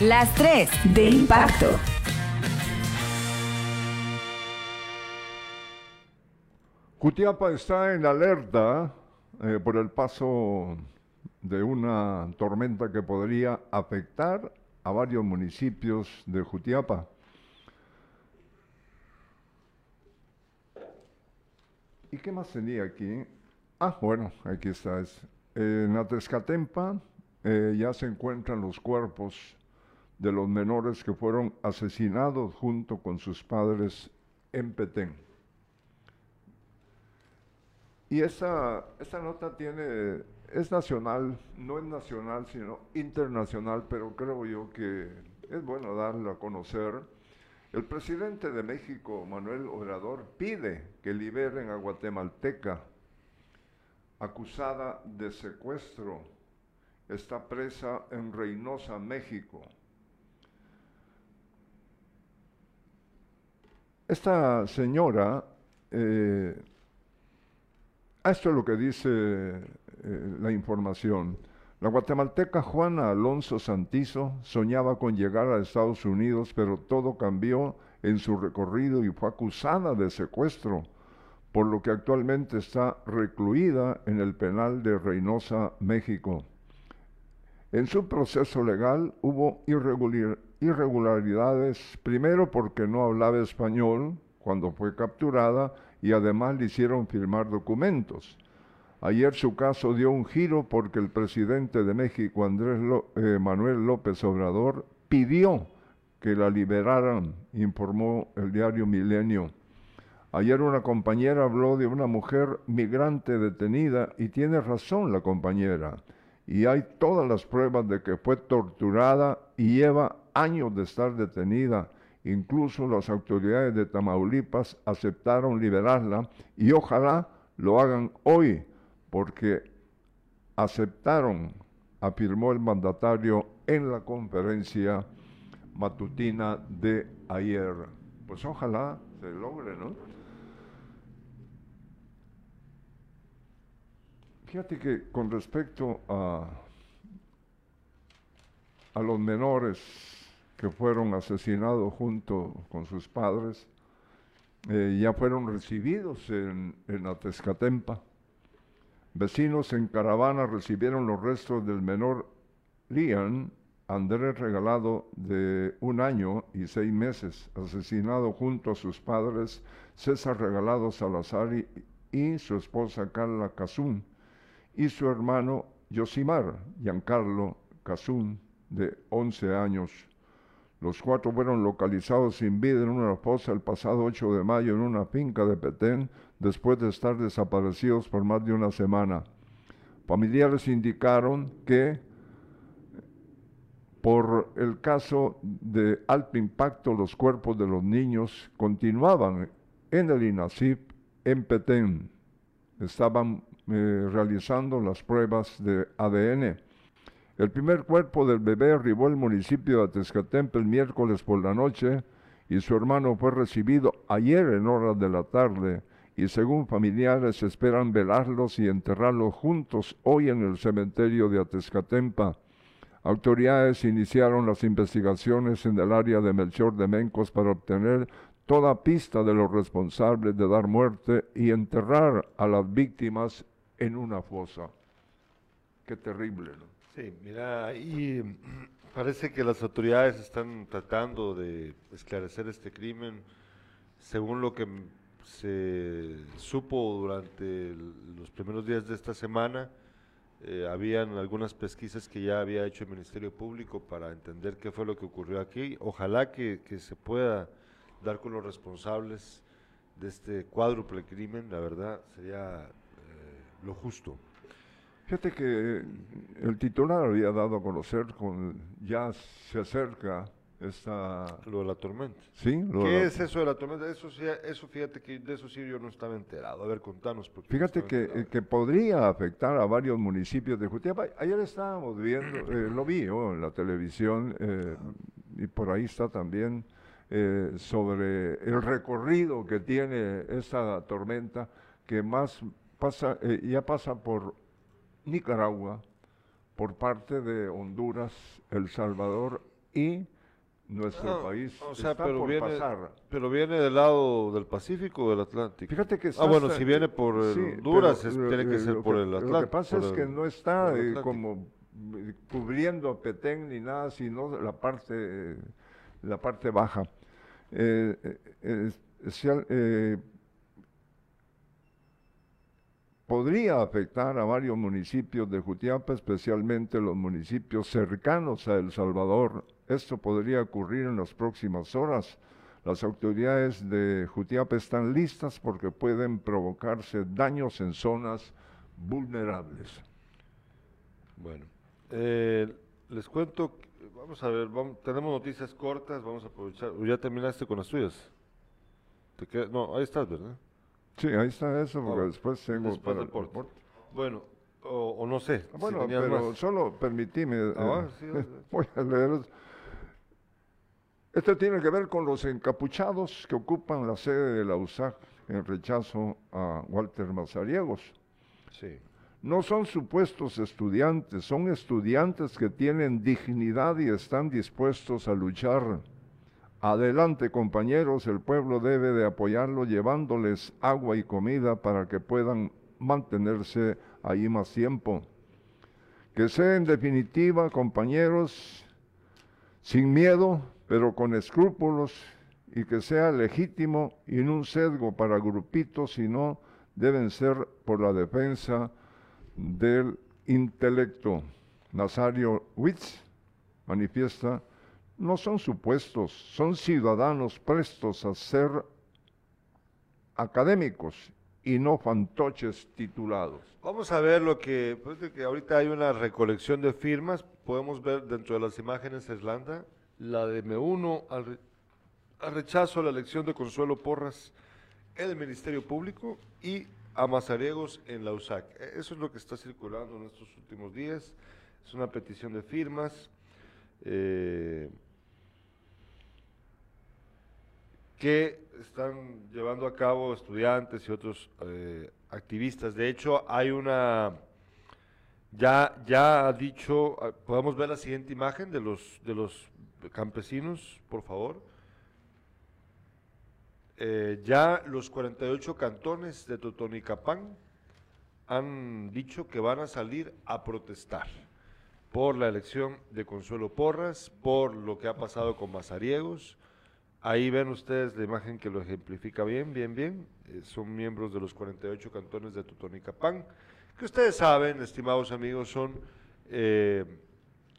Las tres de impacto. Jutiapa está en alerta eh, por el paso de una tormenta que podría afectar a varios municipios de Jutiapa. ¿Y qué más tenía aquí? Ah, bueno, aquí está. es- en Atezcatempa eh, ya se encuentran los cuerpos de los menores que fueron asesinados junto con sus padres en Petén. Y esa nota tiene, es nacional, no es nacional, sino internacional, pero creo yo que es bueno darla a conocer. El presidente de México, Manuel Obrador, pide que liberen a guatemalteca acusada de secuestro. Está presa en Reynosa, México. Esta señora, eh, esto es lo que dice eh, la información. La guatemalteca Juana Alonso Santizo soñaba con llegar a Estados Unidos, pero todo cambió en su recorrido y fue acusada de secuestro, por lo que actualmente está recluida en el penal de Reynosa, México. En su proceso legal hubo irregularidades, primero porque no hablaba español cuando fue capturada y además le hicieron firmar documentos. Ayer su caso dio un giro porque el presidente de México, Andrés eh, Manuel López Obrador, pidió que la liberaran, informó el diario Milenio. Ayer una compañera habló de una mujer migrante detenida y tiene razón la compañera. Y hay todas las pruebas de que fue torturada y lleva años de estar detenida. Incluso las autoridades de Tamaulipas aceptaron liberarla y ojalá lo hagan hoy porque aceptaron, afirmó el mandatario en la conferencia matutina de ayer. Pues ojalá se logre, ¿no? Fíjate que con respecto a, a los menores que fueron asesinados junto con sus padres, eh, ya fueron recibidos en, en Atezcatempa. Vecinos en caravana recibieron los restos del menor Lian Andrés regalado de un año y seis meses, asesinado junto a sus padres César Regalado Salazar y, su esposa Carla Cazún, y su hermano Yosimar Giancarlo Cazún, de 11 años. Los cuatro fueron localizados sin vida en una fosa el pasado 8 de mayo en una finca de Petén, después de estar desaparecidos por más de una semana. Familiares indicaron que por el caso de alto impacto los cuerpos de los niños continuaban en el INACIP en Petén. Estaban eh, realizando las pruebas de ADN. El primer cuerpo del bebé arribó al municipio de Atezcatempe el miércoles por la noche y su hermano fue recibido ayer en horas de la tarde y según familiares esperan velarlos y enterrarlos juntos hoy en el cementerio de Atezcatempa. Autoridades iniciaron las investigaciones en el área de Melchor de Mencos para obtener toda pista de los responsables de dar muerte y enterrar a las víctimas en una fosa. Qué terrible. Sí, mira, y [clears throat] parece que las autoridades están tratando de esclarecer este crimen según lo que se supo durante los primeros días de esta semana, eh, habían algunas pesquisas que ya había hecho el Ministerio Público para entender qué fue lo que ocurrió aquí. Ojalá que, se pueda dar con los responsables de este cuádruple crimen, la verdad, sería eh, lo justo. Fíjate que el titular había dado a conocer, con ya se acerca esta... Lo de la tormenta. Sí, ¿Qué es eso de la tormenta? Eso, eso fíjate que de eso sí yo no estaba enterado. A ver, contanos. Fíjate que, que, podría afectar a varios municipios de Jutiapa. Ayer estábamos viendo, eh, lo vi en la televisión, eh, y por ahí está también, eh, sobre el recorrido que tiene esta tormenta, que más pasa, ya pasa por Nicaragua, por parte de Honduras, El Salvador y nuestro país o sea, pero viene, Pero viene del lado del Pacífico o del Atlántico. Fíjate que Ah, bueno, si viene por Honduras, tiene que ser por el Atlántico. Lo que pasa es que no está eh, como eh, cubriendo a Petén ni nada, sino la parte, la parte baja. Podría afectar a varios municipios de Jutiapa, especialmente los municipios cercanos a El Salvador. Esto podría ocurrir en las próximas horas. Las autoridades de Jutiapa están listas porque pueden provocarse daños en zonas vulnerables. Bueno, eh, les cuento, vamos a ver, tenemos noticias cortas, vamos a aprovechar. ¿Ya terminaste con las tuyas? no, ahí estás, ¿verdad? Sí, ahí está eso, porque ah, después tengo para el Bueno, o, no sé. Bueno, pero solo permitime. Ah, eh, [laughs] voy a leer. Este tiene que ver con los encapuchados que ocupan la sede de la USAC en rechazo a Walter Mazariegos. Sí. No son supuestos estudiantes, son estudiantes que tienen dignidad y están dispuestos a luchar Adelante compañeros, el pueblo debe de apoyarlo llevándoles agua y comida para que puedan mantenerse ahí más tiempo. Que sea en definitiva, compañeros, sin miedo, pero con escrúpulos, y que sea legítimo y no un sesgo para grupitos, sino deben ser por la defensa del intelecto. Nazario Witz manifiesta no son supuestos, son ciudadanos prestos a ser académicos y no fantoches titulados. Vamos a ver lo que, pues ahorita hay una recolección de firmas, podemos ver dentro de las imágenes Islanda, la de me uno al, rechazo a la elección de Consuelo Porras en el Ministerio Público y a Mazariegos en la USAC. E, eso es lo que está circulando en estos últimos días, es una petición de firmas. Eh, que están llevando a cabo estudiantes y otros eh, activistas. De hecho, hay una, ya, ya ha dicho, ah, podemos ver la siguiente imagen de los, de los campesinos, por favor. Eh, ya los 48 cantones de Totonicapán han dicho que van a salir a protestar por la elección de Consuelo Porras, por lo que ha pasado con Mazariegos, Ahí ven ustedes la imagen que lo ejemplifica bien, bien, bien. Eh, son miembros de los 48 cantones de Totonicapán, que ustedes saben, estimados amigos, son, eh,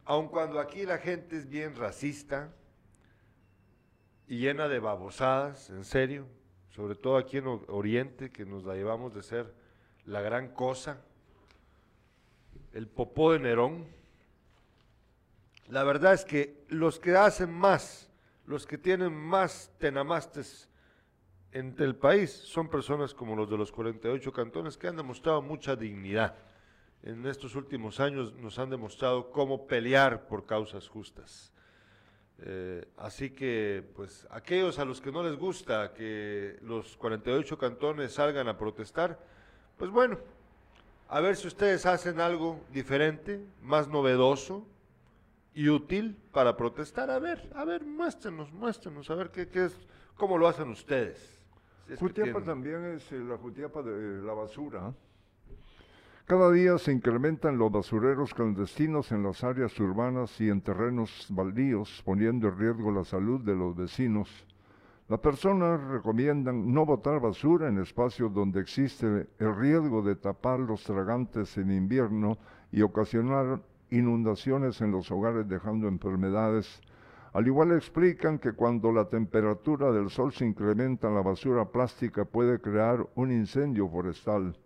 aun cuando aquí la gente es bien racista y llena de babosadas, en serio, sobre todo aquí en Oriente, que nos la llevamos de ser la gran cosa, el popó de Nerón, la verdad es que los que hacen más los que tienen más tenamastes en el país son personas como los de los 48 cantones que han demostrado mucha dignidad. En estos últimos años nos han demostrado cómo pelear por causas justas. Eh, así que, pues, aquellos a los que no les gusta que los 48 cantones salgan a protestar, pues bueno, a ver si ustedes hacen algo diferente, más novedoso, y útil para protestar. A ver, a ver, muéstrenos, muéstrenos, a ver qué, qué es, cómo lo hacen ustedes. Jutiapa también es eh, la Jutiapa de la basura. Cada día se incrementan los basureros clandestinos en las áreas urbanas y en terrenos baldíos, poniendo en riesgo la salud de los vecinos. Las personas recomiendan no botar basura en espacios donde existe el riesgo de tapar los tragantes en invierno y ocasionar inundaciones en los hogares dejando enfermedades. Al igual explican que cuando la temperatura del sol se incrementa, la basura plástica puede crear un incendio forestal.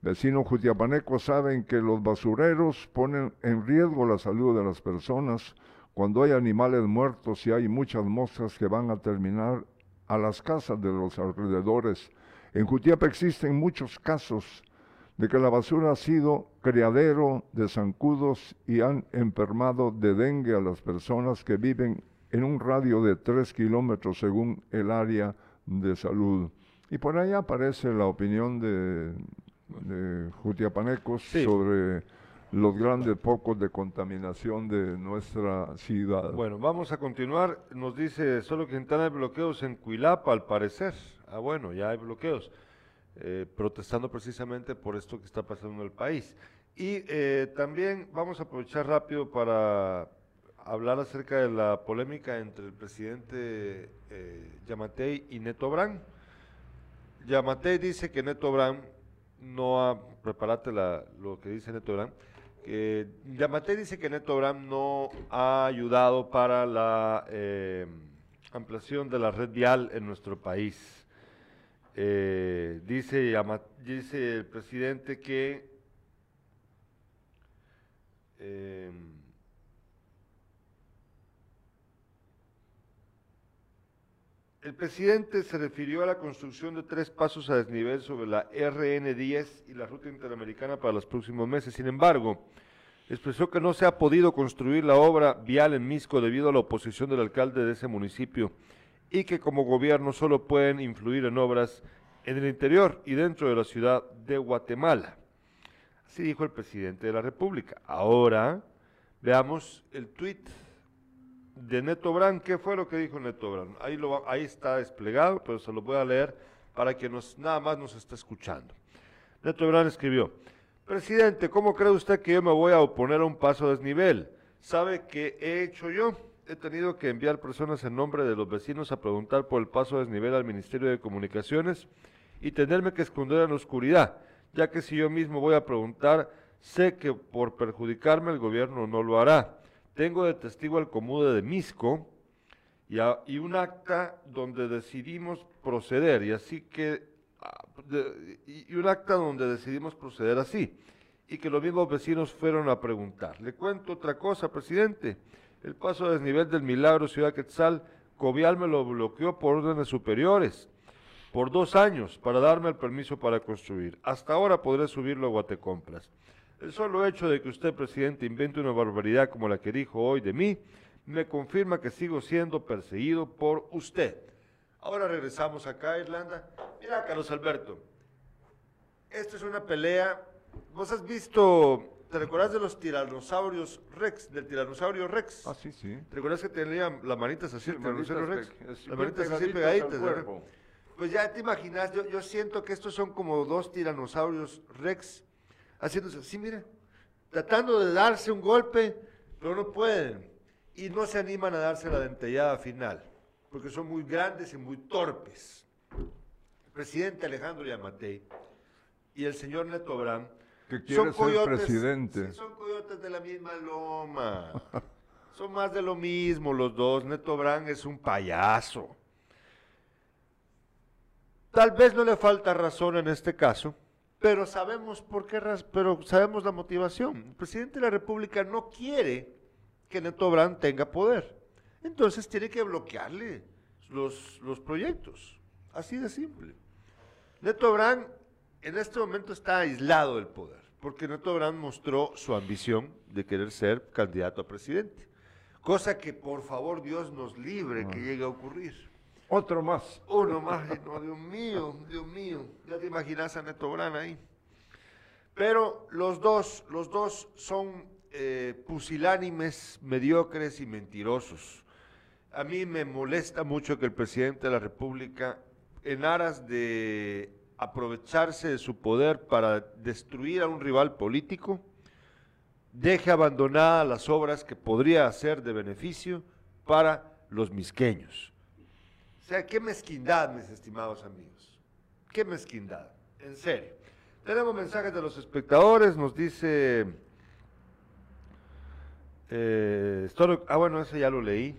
Vecinos jutiapanecos saben que los basureros ponen en riesgo la salud de las personas cuando hay animales muertos y hay muchas moscas que van a terminar a las casas de los alrededores. En Jutiapa existen muchos casos de que la basura ha sido criadero de zancudos y han enfermado de dengue a las personas que viven en un radio de tres kilómetros según el área de salud. Y por ahí aparece la opinión de, de Jutiapanecos sobre los grandes focos de contaminación de nuestra ciudad. Bueno, vamos a continuar. Nos dice solo Quintana hay bloqueos en Cuilapa, al parecer. Ah, bueno, ya hay bloqueos. Eh, protestando precisamente por esto que está pasando en el país. Y eh, también vamos a aprovechar rápido para hablar acerca de la polémica entre el presidente eh, Yamatei y Neto Brand. Yamatei dice que Neto Brand no ha, prepárate la, lo que dice Neto Brand, que Yamate dice que Neto no ha ayudado para la eh, ampliación de la red vial en nuestro país. Eh, dice, dice el presidente que eh, El presidente se refirió a la construcción de tres pasos a desnivel sobre la RN10 y la ruta interamericana para los próximos meses. Sin embargo, expresó que no se ha podido construir la obra vial en Misco debido a la oposición del alcalde de ese municipio y que como gobierno solo pueden influir en obras en el interior y dentro de la ciudad de Guatemala. Así dijo el presidente de la República. Ahora veamos el tuit de Neto Brand. ¿Qué fue lo que dijo Neto Brand? Ahí, lo, ahí está desplegado, pero se lo voy a leer para que nos, nada más nos esté escuchando. Neto Brand escribió, Presidente, ¿cómo cree usted que yo me voy a oponer a un paso a desnivel? ¿Sabe qué he hecho yo? He tenido que enviar personas en nombre de los vecinos a preguntar por el paso a desnivel al Ministerio de Comunicaciones y tenerme que esconder en la oscuridad, ya que si yo mismo voy a preguntar, sé que por perjudicarme el gobierno no lo hará. Tengo de testigo al comude de Misco y, y un acta donde decidimos proceder, y así que, ah, y un acta donde decidimos proceder así, y que los mismos vecinos fueron a preguntar. Le cuento otra cosa, presidente. El paso a desnivel del Milagro Ciudad Quetzal, Covial me lo bloqueó por órdenes superiores por dos años para darme el permiso para construir. Hasta ahora podré subirlo a Guatecompras. El solo hecho de que usted, presidente, invente una barbaridad como la que dijo hoy de mí, me confirma que sigo siendo perseguido por usted. Ahora regresamos acá a Irlanda. Mira, Carlos Alberto, esto es una pelea. ¿Vos has visto, te recuerdas de los tiranosaurios Rex, del tiranosaurio Rex? Ah, sí, sí. ¿Te recuerdas que tenían las manitas así, el tiranosaurio Rex? Las manitas así pegaditas. Pues ya te imaginas, yo, yo siento que estos son como dos tiranosaurios Rex haciéndose así, mira, tratando de darse un golpe, pero no pueden. Y no se animan a darse la dentellada final, porque son muy grandes y muy torpes. El presidente Alejandro Yamatei y el señor Neto Brand Que quiere ser presidente. sí, son coyotes de la misma loma. [laughs] son más de lo mismo los dos. Neto Brand es un payaso. Tal vez no le falta razón en este caso, pero sabemos por qué, pero sabemos la motivación. El presidente de la República no quiere que Neto Brand tenga poder. Entonces tiene que bloquearle los, los proyectos. Así de simple. Neto Brand en este momento está aislado del poder, porque Neto Brand mostró su ambición de querer ser candidato a presidente. Cosa que por favor Dios nos libre que llegue a ocurrir. Otro más. Uno más, y no, Dios mío, Dios mío. Ya te imaginas a Neto Brand ahí. Pero los dos, los dos son eh, pusilánimes, mediocres y mentirosos. A mí me molesta mucho que el presidente de la República, en aras de aprovecharse de su poder para destruir a un rival político, deje abandonadas las obras que podría hacer de beneficio para los misqueños. O sea, qué mezquindad, mis estimados amigos. Qué mezquindad, en serio. Tenemos mensajes de los espectadores, nos dice... eh, ah, bueno, ese ya lo leí.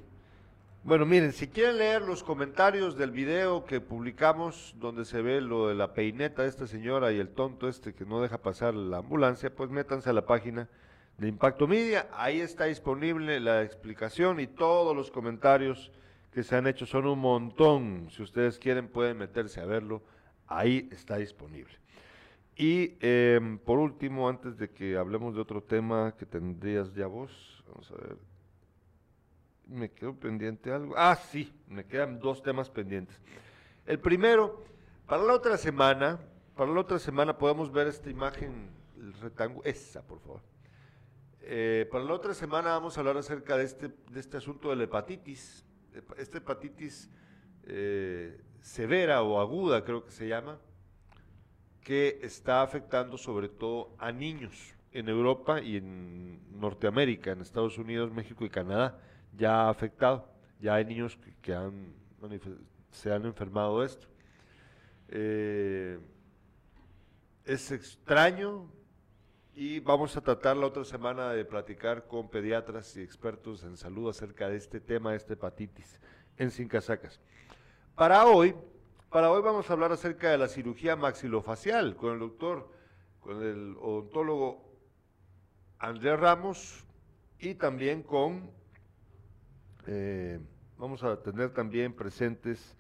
Bueno, miren, si quieren leer los comentarios del video que publicamos, donde se ve lo de la peineta de esta señora y el tonto este que no deja pasar la ambulancia, pues métanse a la página de Impacto Media. Ahí está disponible la explicación y todos los comentarios que se han hecho son un montón. Si ustedes quieren, pueden meterse a verlo. Ahí está disponible. Y em, por último, antes de que hablemos de otro tema que tendrías ya vos, vamos a ver. Me quedó pendiente algo. Ah, sí, me quedan dos temas pendientes. El primero, para la otra semana, para la otra semana podemos ver esta imagen, el rectángulo, esa, por favor. Eh, para la otra semana vamos a hablar acerca de este, de este asunto de la hepatitis, Hepa- esta hepatitis eh, severa o aguda, creo que se llama, que está afectando sobre todo a niños en Europa y en Norteamérica, en Estados Unidos, México y Canadá, ya ha afectado. Ya hay niños que, se han enfermado de esto. Eh, es extraño y vamos a tratar la otra semana de platicar con pediatras y expertos en salud acerca de este tema, de esta hepatitis en Sin Casacas. Para hoy, para hoy vamos a hablar acerca de la cirugía maxilofacial con el doctor, con el odontólogo Andrés Ramos y también con, eh, vamos a tener también presentes,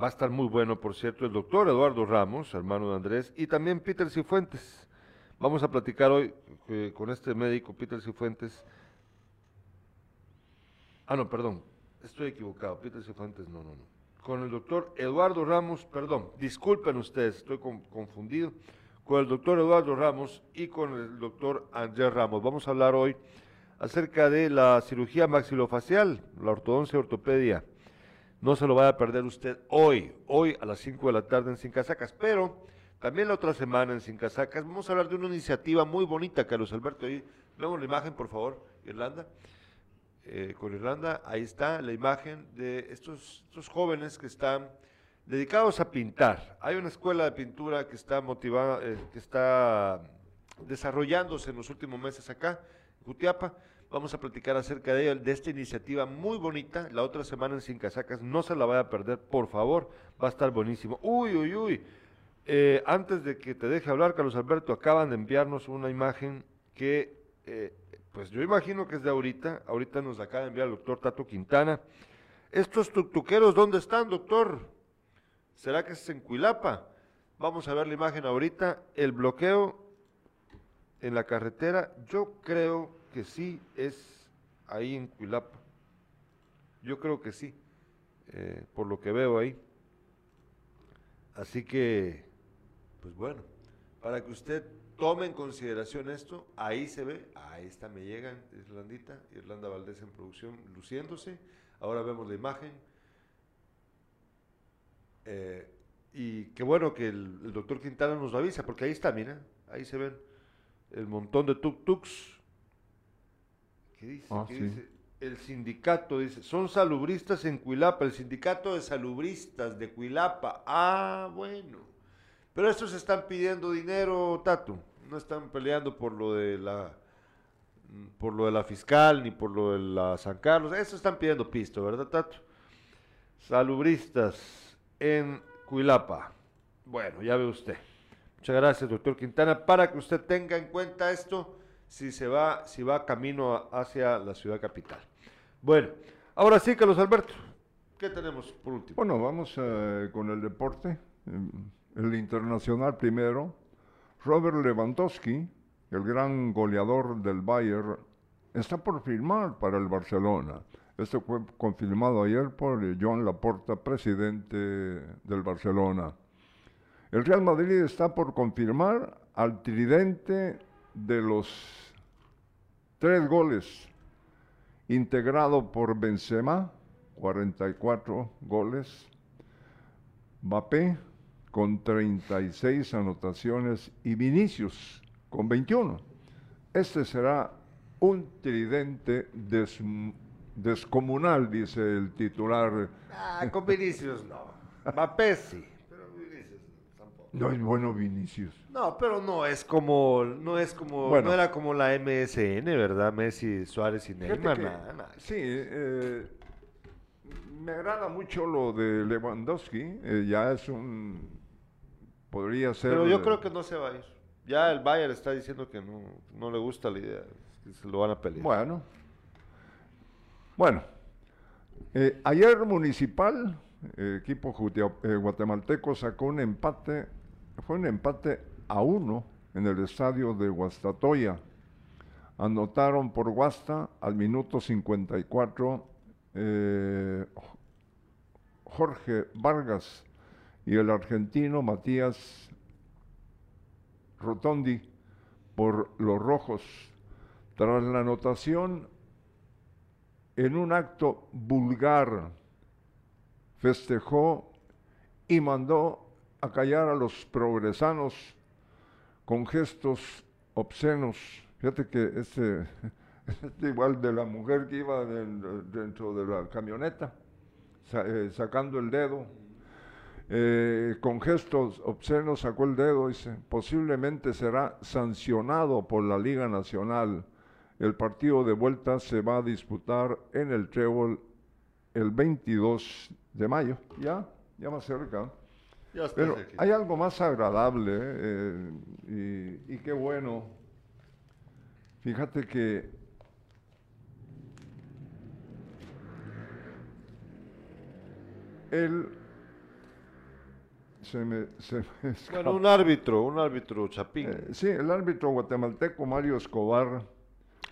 va a estar muy bueno, por cierto, el doctor Eduardo Ramos, hermano de Andrés, y también Peter Cifuentes. Vamos a platicar hoy eh, con este médico, Peter Cifuentes. Ah, no, perdón, estoy equivocado, Peter Cifuentes, no, no, no con el doctor Eduardo Ramos, perdón, disculpen ustedes, estoy confundido, con el doctor Eduardo Ramos y con el doctor Andrés Ramos. Vamos a hablar hoy acerca de la cirugía maxilofacial, la ortodoncia ortopedia. No se lo vaya a perder usted hoy, hoy a las 5 de la tarde en Sin Casacas, pero también la otra semana en Sin Casacas vamos a hablar de una iniciativa muy bonita, Carlos Alberto. Ahí vemos la imagen, por favor, Irlanda. Eh, con Irlanda, ahí está la imagen de estos, estos jóvenes que están dedicados a pintar. Hay una escuela de pintura que está motivada, eh, que está desarrollándose en los últimos meses acá, Jutiapa. Vamos a platicar acerca de ella, de esta iniciativa muy bonita. La otra semana en Sin Casacas, no se la vaya a perder, por favor, va a estar buenísimo. Uy, uy, uy. Eh, antes de que te deje hablar, Carlos Alberto, acaban de enviarnos una imagen que pues yo imagino que es de ahorita, ahorita nos acaba de enviar el doctor Tato Quintana. ¿Estos tuctuqueros dónde están, doctor? ¿Será que es en Cuilapa? Vamos a ver la imagen ahorita. El bloqueo en la carretera, yo creo que sí es ahí en Cuilapa. Yo creo que sí, eh, por lo que veo ahí. Así que, pues bueno, para que usted Tome en consideración esto, ahí se ve, ahí está, me llegan, Irlandita, Irlanda Valdés en producción, luciéndose. Ahora vemos la imagen. Eh, y qué bueno que el, doctor Quintana nos lo avisa, porque ahí está, mira, ahí se ven el montón de tuk-tuks. ¿Qué dice? Ah, ¿Qué dice? El sindicato dice, son salubristas en Cuilapa, el sindicato de salubristas de Cuilapa. Ah, bueno. Pero estos están pidiendo dinero, Tato. No están peleando por lo de la por lo de la fiscal ni por lo de la San Carlos. Estos están pidiendo pisto, ¿verdad, Tato? Salubristas en Cuilapa. Bueno, ya ve usted. Muchas gracias, doctor Quintana. Para que usted tenga en cuenta esto, si se va, si va camino hacia la ciudad capital. Bueno, ahora sí, Carlos Alberto, ¿qué tenemos por último? Bueno, vamos eh, con el deporte. Em, el internacional primero, Robert Lewandowski, el gran goleador del Bayern, está por firmar para el Barcelona. Esto fue confirmado ayer por Joan Laporta, presidente del Barcelona. El Real Madrid está por confirmar al tridente de los tres goles, integrado por Benzema, 44 goles, Mbappé, con 36 anotaciones y Vinicius con 21. Este será un tridente descomunal, dice el titular. Ah, con Vinicius no. Mbappé sí. No es bueno Vinicius. No, pero no es como, no es como, no era como la MSN, ¿verdad? Messi, Suárez y Neymar, nada, nada. Sí, eh, me agrada mucho lo de Lewandowski, eh, ya es un podría ser. Pero yo creo que no se va a ir. Ya el Bayern está diciendo que no, le gusta la idea, que se lo van a pelear. Bueno. Bueno. Eh, ayer Municipal, equipo eh, guatemalteco, sacó un empate, fue un empate a uno en el estadio de Guastatoya. Anotaron por Guasta al minuto 54 eh, Jorge Vargas y el argentino Matías Rotondi por los rojos. Tras la anotación, en un acto vulgar, festejó y mandó a callar a los progresanos con gestos obscenos. Fíjate que este, [laughs] igual de la mujer que iba dentro de la camioneta, eh, sacando el dedo eh, con gestos obscenos sacó el dedo dice, posiblemente será sancionado por la Liga Nacional. El partido de vuelta se va a disputar en el Trébol el 22 de mayo, ya, ya más cerca. Ya Pero hay algo más agradable eh, y, y qué bueno. Fíjate que él se me, se me [laughs] escapa. Bueno, un árbitro, un árbitro chapín. Eh, sí, el árbitro guatemalteco Mario Escobar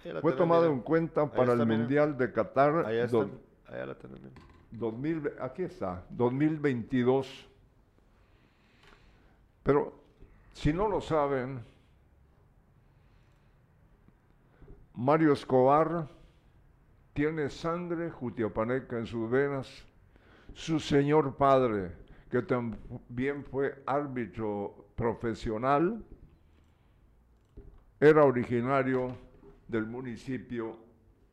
fue tenés, tomado mira. en cuenta para el mira. Mundial de Qatar Allá está. do- Allá la tenés, mira. 2000, aquí está, 2022. Pero si no lo saben, Mario Escobar tiene sangre jutiapaneca en sus venas. Su señor padre, que también fue árbitro profesional, era originario del municipio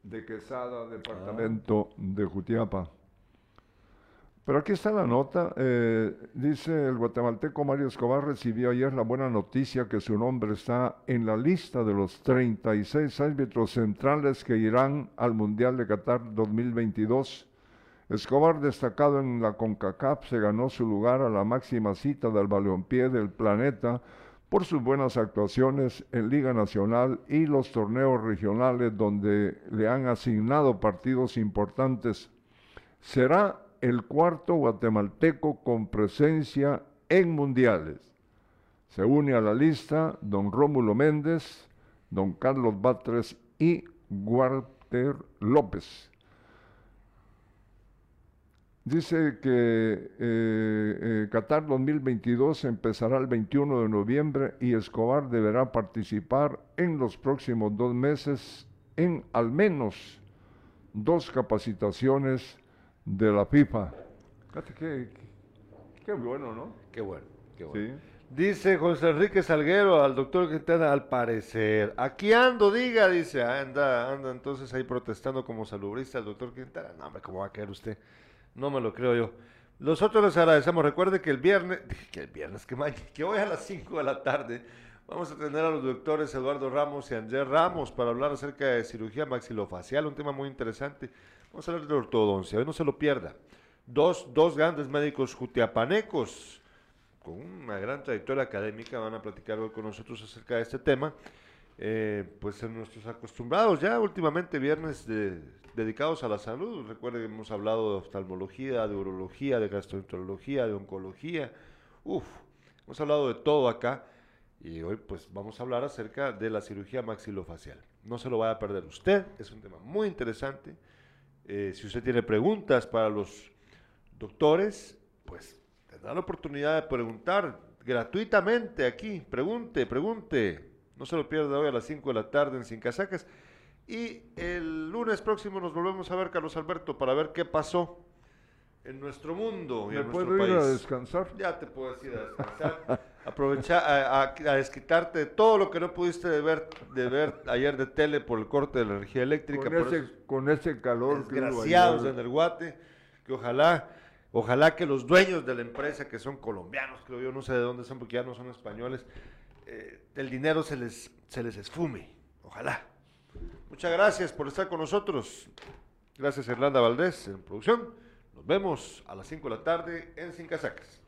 de Quesada, departamento de Jutiapa. Pero aquí está la nota. eh, dice el guatemalteco Mario Escobar recibió ayer la buena noticia que su nombre está en la lista de los 36 árbitros centrales que irán al Mundial de Qatar 2022. Escobar, destacado en la CONCACAF, se ganó su lugar a la máxima cita del balompié del planeta por sus buenas actuaciones en Liga Nacional y los torneos regionales donde le han asignado partidos importantes. Será el cuarto guatemalteco con presencia en mundiales. Se une a la lista don Rómulo Méndez, don Carlos Batres y Walter López. Dice que eh, eh, Qatar 2022 empezará el 21 de noviembre y Escobar deberá participar en los próximos dos meses en al menos dos capacitaciones de la FIFA. Fíjate qué, qué- qué bueno, ¿no? Qué bueno, qué bueno. Sí. Dice José Enrique Salguero al doctor Quintana, al parecer. Aquí ando, diga, dice. Anda, anda entonces ahí protestando como salubrista el doctor Quintana. No, hombre, ¿cómo va a querer usted? No me lo creo yo. Nosotros les agradecemos. Recuerde que el viernes, [laughs] que el viernes, que, mañana, que hoy a las 5 de la tarde vamos a tener a los doctores Eduardo Ramos y Anger Ramos para hablar acerca de cirugía maxilofacial, un tema muy interesante. Vamos a hablar de ortodoncia, hoy no se lo pierda. Dos, dos grandes médicos jutiapanecos con una gran trayectoria académica van a platicar hoy con nosotros acerca de este tema. Eh, pues en nuestros acostumbrados ya últimamente viernes de- dedicados a la salud. Recuerden que hemos hablado de oftalmología, de urología, de gastroenterología, de oncología. Uf, hemos hablado de todo acá y hoy pues vamos a hablar acerca de la cirugía maxilofacial. No se lo vaya a perder usted, es un tema muy interesante. Eh, si usted tiene preguntas para los doctores, pues tendrá la oportunidad de preguntar gratuitamente aquí. Pregunte, pregunte. No se lo pierda hoy a las 5 de la tarde en Sin Casacas. Y el lunes próximo nos volvemos a ver, Carlos Alberto, para ver qué pasó en nuestro mundo y ¿Me en nuestro puedo ir país. a descansar? Ya te puedes ir a descansar, [laughs] aprovechar a, a- a desquitarte de todo lo que no pudiste de ver, de ver ayer de tele por el corte de la energía eléctrica. Con por ese, con ese calor desgraciados en el Guate, que ojalá, ojalá que los dueños de la empresa, que son colombianos, creo yo, no sé de dónde son, porque ya no son españoles, eh, el dinero se les, se les esfume. Ojalá. Muchas gracias por estar con nosotros. Gracias, Irlanda Valdés, en producción. Nos vemos a las 5 de la tarde en Sin Casacas.